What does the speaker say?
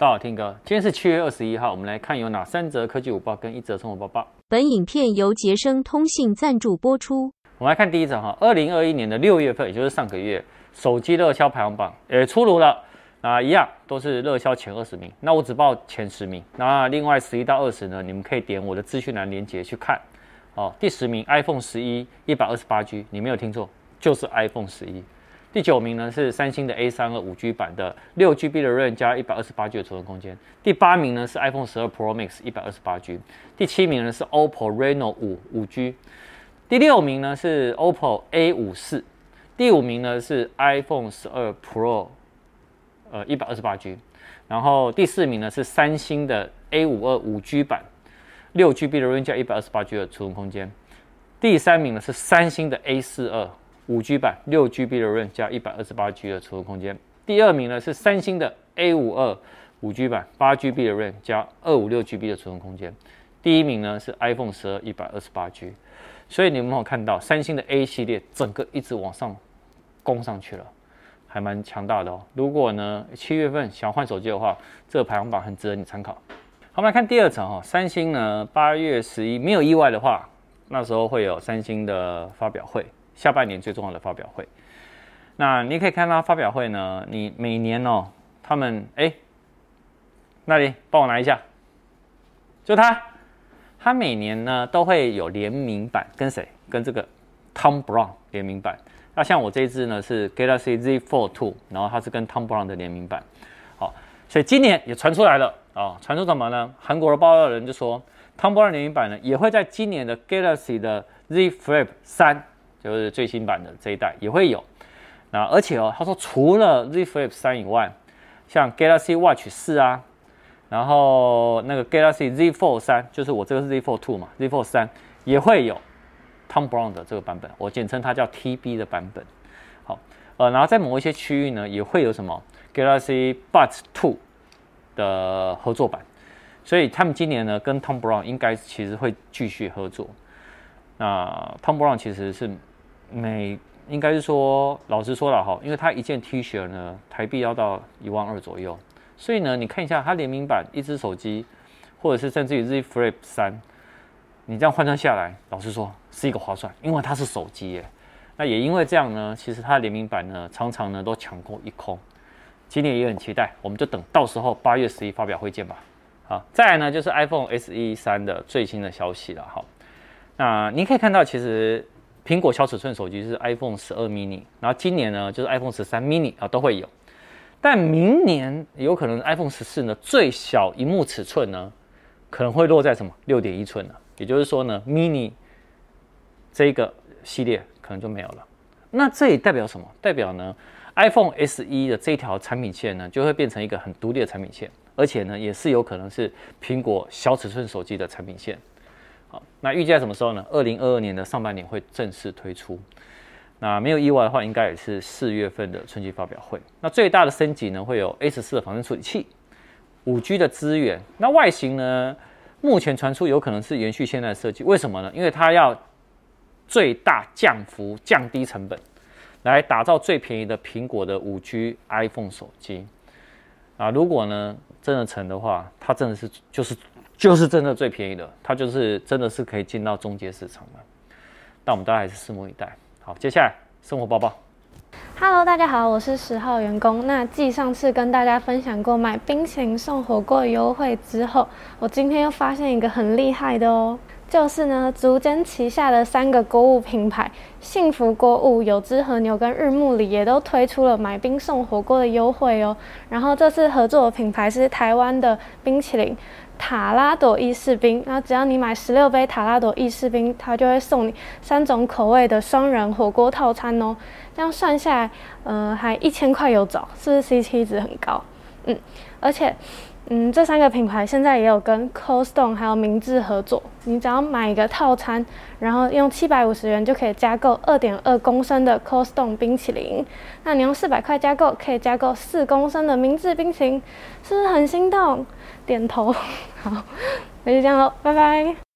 大家好，听哥，今天是七月二十一号，我们来看有哪三则科技午报跟一则生活报报。本影片由杰生通信赞助播出。我们来看第一则哈，二零二一年的六月份，也就是上个月，手机热销排行榜也出炉了。那一样都是热销前二十名，那我只报前十名。那另外十一到二十呢，你们可以点我的资讯栏链接去看。哦，第十名 iPhone 十一一百二十八 G，你没有听错，就是 iPhone 十一。第九名呢是三星的 A 三二五 G 版的六 GB 的 RAM 加一百二十八 G 的储存空间。第八名呢是 iPhone 十二 Pro Max 一百二十八 G。第七名呢是 OPPO Reno 五五 G。第六名呢是 OPPO A 五四。第五名呢是 iPhone 十二 Pro，呃一百二十八 G。然后第四名呢是三星的 A 五二五 G 版六 GB 的 RAM 加一百二十八 G 的储存空间。第三名呢是三星的 A 四二。五 G 版六 GB 的 RAM 加一百二十八 G 的储存空间。第二名呢是三星的 A 五二五 G 版八 GB 的 RAM 加二五六 GB 的储存空间。第一名呢是 iPhone 十二一百二十八 G。所以你们有看到三星的 A 系列整个一直往上攻上去了，还蛮强大的哦。如果呢七月份想换手机的话，这个排行榜很值得你参考。我们来看第二层哈，三星呢八月十一没有意外的话，那时候会有三星的发表会。下半年最重要的发表会，那你可以看到发表会呢，你每年哦，他们哎，那里帮我拿一下，就他，他每年呢都会有联名版，跟谁？跟这个 Tom Brown 联名版。那像我这一支呢是 Galaxy Z Fold 2，然后它是跟 Tom Brown 的联名版。好，所以今年也传出来了啊，传出什么呢？韩国的报道人就说，Tom Brown 联名版呢也会在今年的 Galaxy 的 Z Flip 3。就是最新版的这一代也会有，那而且哦，他说除了 Z Flip 三以外，像 Galaxy Watch 四啊，然后那个 Galaxy Z Fold 三，就是我这个是 Z Fold two 嘛，Z Fold 三也会有 Tom Brown 的这个版本，我简称它叫 TB 的版本。好，呃，然后在某一些区域呢，也会有什么 Galaxy Buds two 的合作版，所以他们今年呢跟 Tom Brown 应该其实会继续合作。那 Tom Brown 其实是。每应该是说，老实说了哈，因为它一件 T 恤呢，台币要到一万二左右，所以呢，你看一下它联名版一只手机，或者是甚至于 Z Flip 三，你这样换算下来，老实说是一个划算，因为它是手机耶。那也因为这样呢，其实它联名版呢，常常呢都抢购一空。今年也很期待，我们就等到时候八月十一发表会见吧。好，再来呢就是 iPhone SE 三的最新的消息了哈。那你可以看到，其实。苹果小尺寸手机是 iPhone 十二 mini，然后今年呢就是 iPhone 十三 mini 啊都会有，但明年有可能 iPhone 十四呢最小荧幕尺寸呢可能会落在什么六点一寸呢？也就是说呢 mini 这个系列可能就没有了。那这也代表什么？代表呢 iPhone SE 的这条产品线呢就会变成一个很独立的产品线，而且呢也是有可能是苹果小尺寸手机的产品线。好，那预计在什么时候呢？二零二二年的上半年会正式推出。那没有意外的话，应该也是四月份的春季发表会。那最大的升级呢，会有 A 十四的仿生处理器，五 G 的资源。那外形呢，目前传出有可能是延续现在的设计。为什么呢？因为它要最大降幅、降低成本，来打造最便宜的苹果的五 G iPhone 手机。啊，如果呢真的成的话，它真的是就是。就是真的最便宜的，它就是真的是可以进到中介市场的。但我们大家还是拭目以待。好，接下来生活报报。Hello，大家好，我是十号员工。那继上次跟大家分享过买冰淇淋送火锅的优惠之后，我今天又发现一个很厉害的哦，就是呢，竹间旗下的三个购物品牌幸福购物、有知和牛跟日暮里也都推出了买冰送火锅的优惠哦。然后这次合作的品牌是台湾的冰淇淋。塔拉朵意式冰，那只要你买十六杯塔拉朵意式冰，它就会送你三种口味的双人火锅套餐哦。这样算下来，呃，还一千块有找，是不是 CP 值很高？嗯，而且，嗯，这三个品牌现在也有跟 Cold Stone 还有明治合作，你只要买一个套餐，然后用七百五十元就可以加购二点二公升的 Cold Stone 冰淇淋。那你用四百块加购，可以加购四公升的明治冰淇淋，是不是很心动？点头，好，那就这样喽，拜拜。